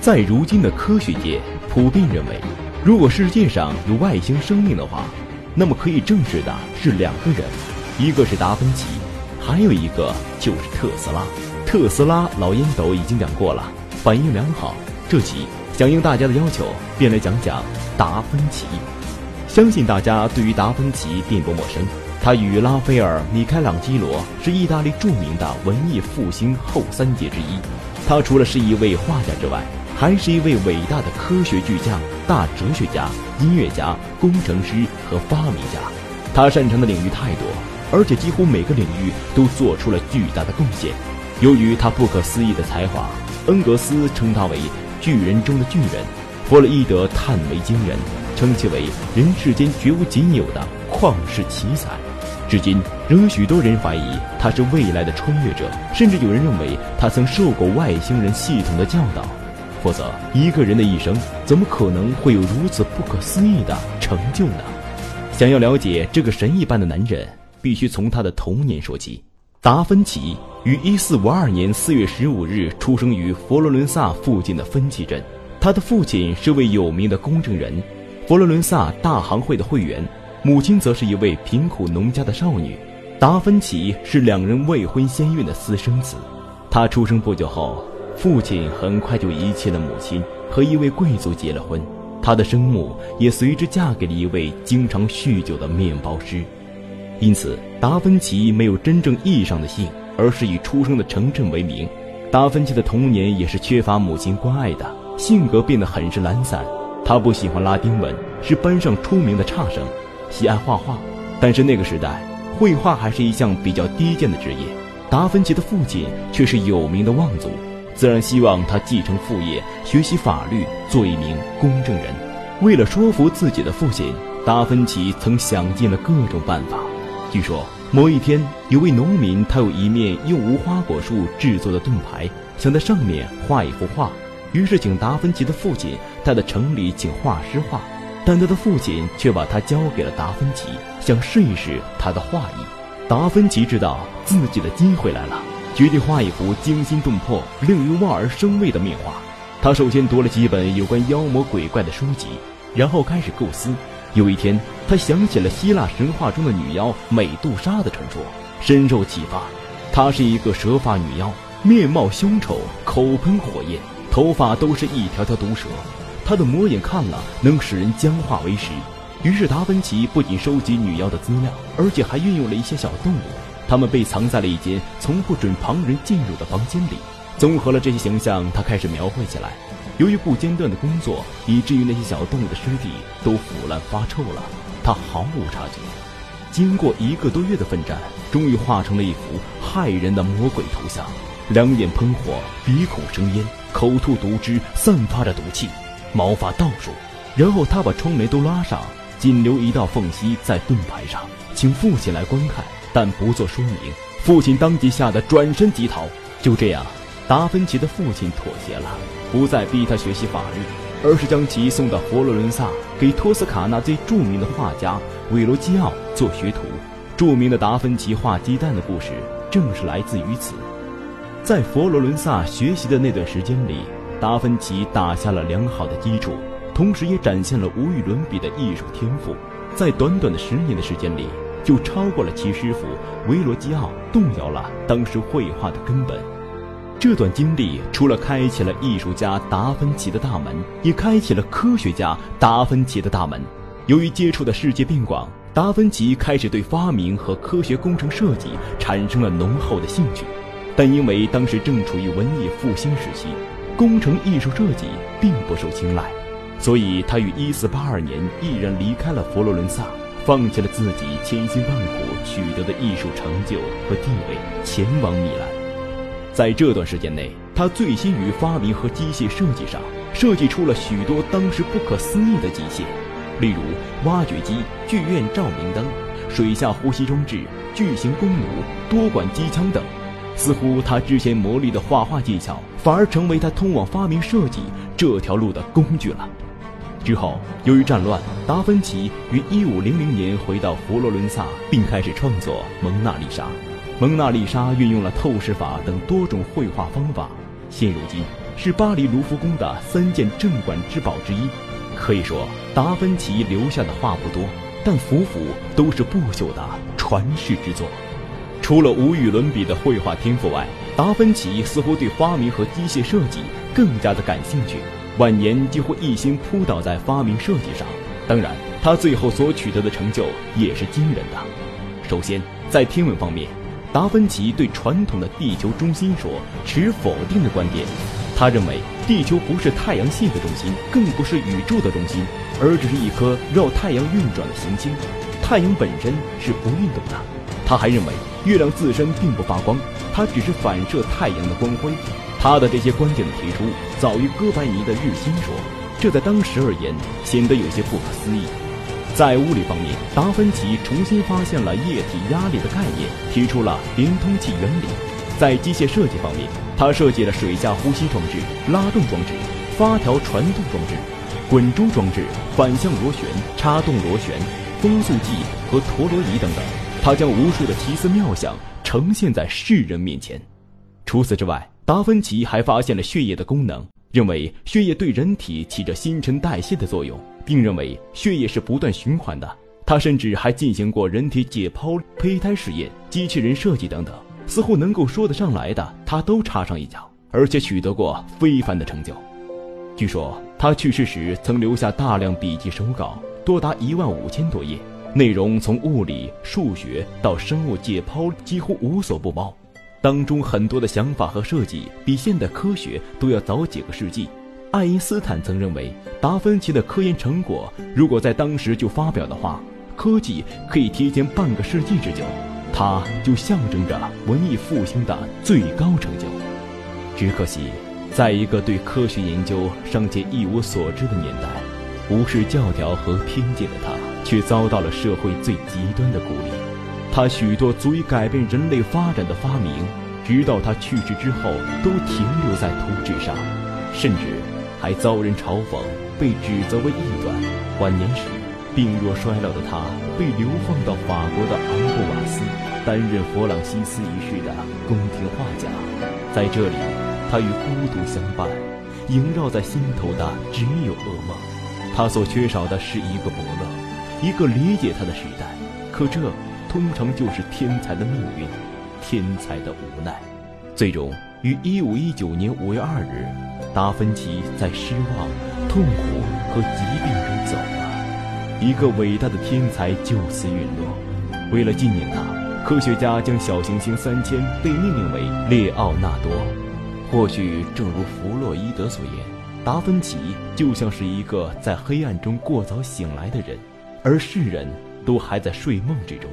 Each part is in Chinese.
在如今的科学界，普遍认为，如果世界上有外星生命的话，那么可以证实的是两个人，一个是达芬奇，还有一个就是特斯拉。特斯拉老烟斗已经讲过了，反应良好。这期响应大家的要求，便来讲讲达芬奇。相信大家对于达芬奇并不陌生，他与拉斐尔、米开朗基罗是意大利著名的文艺复兴后三杰之一。他除了是一位画家之外，还是一位伟大的科学巨匠、大哲学家、音乐家、工程师和发明家。他擅长的领域太多，而且几乎每个领域都做出了巨大的贡献。由于他不可思议的才华，恩格斯称他为巨人中的巨人，弗洛伊德叹为惊人，称其为人世间绝无仅有的旷世奇才。至今，仍有许多人怀疑他是未来的穿越者，甚至有人认为他曾受过外星人系统的教导。否则，一个人的一生怎么可能会有如此不可思议的成就呢？想要了解这个神一般的男人，必须从他的童年说起。达芬奇于1452年4月15日出生于佛罗伦萨附近的芬奇镇，他的父亲是位有名的公证人，佛罗伦萨大行会的会员。母亲则是一位贫苦农家的少女，达芬奇是两人未婚先孕的私生子。他出生不久后，父亲很快就遗弃了母亲，和一位贵族结了婚。他的生母也随之嫁给了一位经常酗酒的面包师。因此，达芬奇没有真正意义上的姓，而是以出生的城镇为名。达芬奇的童年也是缺乏母亲关爱的，性格变得很是懒散。他不喜欢拉丁文，是班上出名的差生。喜爱画画，但是那个时代，绘画还是一项比较低贱的职业。达芬奇的父亲却是有名的望族，自然希望他继承父业，学习法律，做一名公证人。为了说服自己的父亲，达芬奇曾想尽了各种办法。据说某一天，有位农民，他有一面用无花果树制作的盾牌，想在上面画一幅画，于是请达芬奇的父亲带到城里请画师画。但他的父亲却把他交给了达芬奇，想试一试他的画艺。达芬奇知道自己的机会来了，决定画一幅惊心动魄、令人望而生畏的面画。他首先读了几本有关妖魔鬼怪的书籍，然后开始构思。有一天，他想起了希腊神话中的女妖美杜莎的传说，深受启发。她是一个蛇发女妖，面貌凶丑，口喷火焰，头发都是一条条毒蛇。他的魔眼看了能使人僵化为石，于是达芬奇不仅收集女妖的资料，而且还运用了一些小动物，它们被藏在了一间从不准旁人进入的房间里。综合了这些形象，他开始描绘起来。由于不间断的工作，以至于那些小动物的尸体都腐烂发臭了，他毫无察觉。经过一个多月的奋战，终于画成了一幅骇人的魔鬼头像：两眼喷火，鼻孔生烟，口吐毒汁，散发着毒气。毛发倒竖，然后他把窗帘都拉上，仅留一道缝隙在盾牌上，请父亲来观看，但不做说明。父亲当即吓得转身即逃。就这样，达芬奇的父亲妥协了，不再逼他学习法律，而是将其送到佛罗伦萨，给托斯卡纳最著名的画家韦罗基奥做学徒。著名的达芬奇画鸡蛋的故事，正是来自于此。在佛罗伦萨学习的那段时间里。达芬奇打下了良好的基础，同时也展现了无与伦比的艺术天赋。在短短的十年的时间里，就超过了其师傅维罗基奥，动摇了当时绘画的根本。这段经历除了开启了艺术家达芬奇的大门，也开启了科学家达芬奇的大门。由于接触的世界变广，达芬奇开始对发明和科学工程设计产生了浓厚的兴趣。但因为当时正处于文艺复兴时期。工程艺术设计并不受青睐，所以他于1482年毅然离开了佛罗伦萨，放弃了自己千辛万苦取得的艺术成就和地位，前往米兰。在这段时间内，他醉心于发明和机械设计上，设计出了许多当时不可思议的机械，例如挖掘机、剧院照明灯、水下呼吸装置、巨型弓弩、多管机枪等。似乎他之前磨砺的画画技巧，反而成为他通往发明设计这条路的工具了。之后，由于战乱，达芬奇于1500年回到佛罗伦萨，并开始创作《蒙娜丽莎》。《蒙娜丽莎》运用了透视法等多种绘画方法。现如今，是巴黎卢浮宫的三件镇馆之宝之一。可以说，达芬奇留下的画不多，但幅幅都是不朽的传世之作。除了无与伦比的绘画天赋外，达芬奇似乎对发明和机械设计更加的感兴趣，晚年几乎一心扑倒在发明设计上。当然，他最后所取得的成就也是惊人的。首先，在天文方面，达芬奇对传统的地球中心说持否定的观点。他认为地球不是太阳系的中心，更不是宇宙的中心，而只是一颗绕太阳运转的行星。太阳本身是不运动的。他还认为月亮自身并不发光，它只是反射太阳的光辉。他的这些观点的提出，早于哥白尼的日心说。这在当时而言显得有些不可思议。在物理方面，达芬奇重新发现了液体压力的概念，提出了连通器原理。在机械设计方面，他设计了水下呼吸装置、拉动装置、发条传动装置、滚珠装置、反向螺旋、插动螺旋、风速计和陀螺仪等等。他将无数的奇思妙想呈现在世人面前。除此之外，达芬奇还发现了血液的功能。认为血液对人体起着新陈代谢的作用，并认为血液是不断循环的。他甚至还进行过人体解剖、胚胎试验、机器人设计等等，似乎能够说得上来的，他都插上一脚，而且取得过非凡的成就。据说他去世时曾留下大量笔记手稿，多达一万五千多页，内容从物理、数学到生物解剖，几乎无所不包。当中很多的想法和设计比现代科学都要早几个世纪。爱因斯坦曾认为，达芬奇的科研成果如果在当时就发表的话，科技可以提前半个世纪之久，它就象征着文艺复兴的最高成就。只可惜，在一个对科学研究尚且一无所知的年代，无视教条和偏见的他，却遭到了社会最极端的孤立。他许多足以改变人类发展的发明，直到他去世之后，都停留在图纸上，甚至还遭人嘲讽，被指责为异端。晚年时，病弱衰老的他被流放到法国的昂布瓦斯，担任弗朗西斯一世的宫廷画家。在这里，他与孤独相伴，萦绕在心头的只有噩梦。他所缺少的是一个伯乐，一个理解他的时代。可这。通常就是天才的命运，天才的无奈。最终于一五一九年五月二日，达芬奇在失望、痛苦和疾病中走了。一个伟大的天才就此陨落。为了纪念他，科学家将小行星三千被命名为列奥纳多。或许正如弗洛伊德所言，达芬奇就像是一个在黑暗中过早醒来的人，而世人都还在睡梦之中。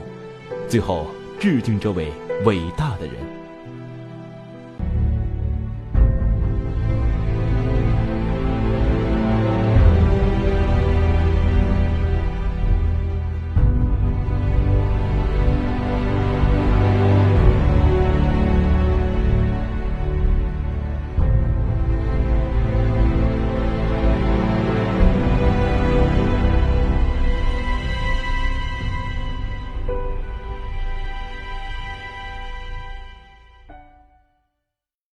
最后，致敬这位伟大的人。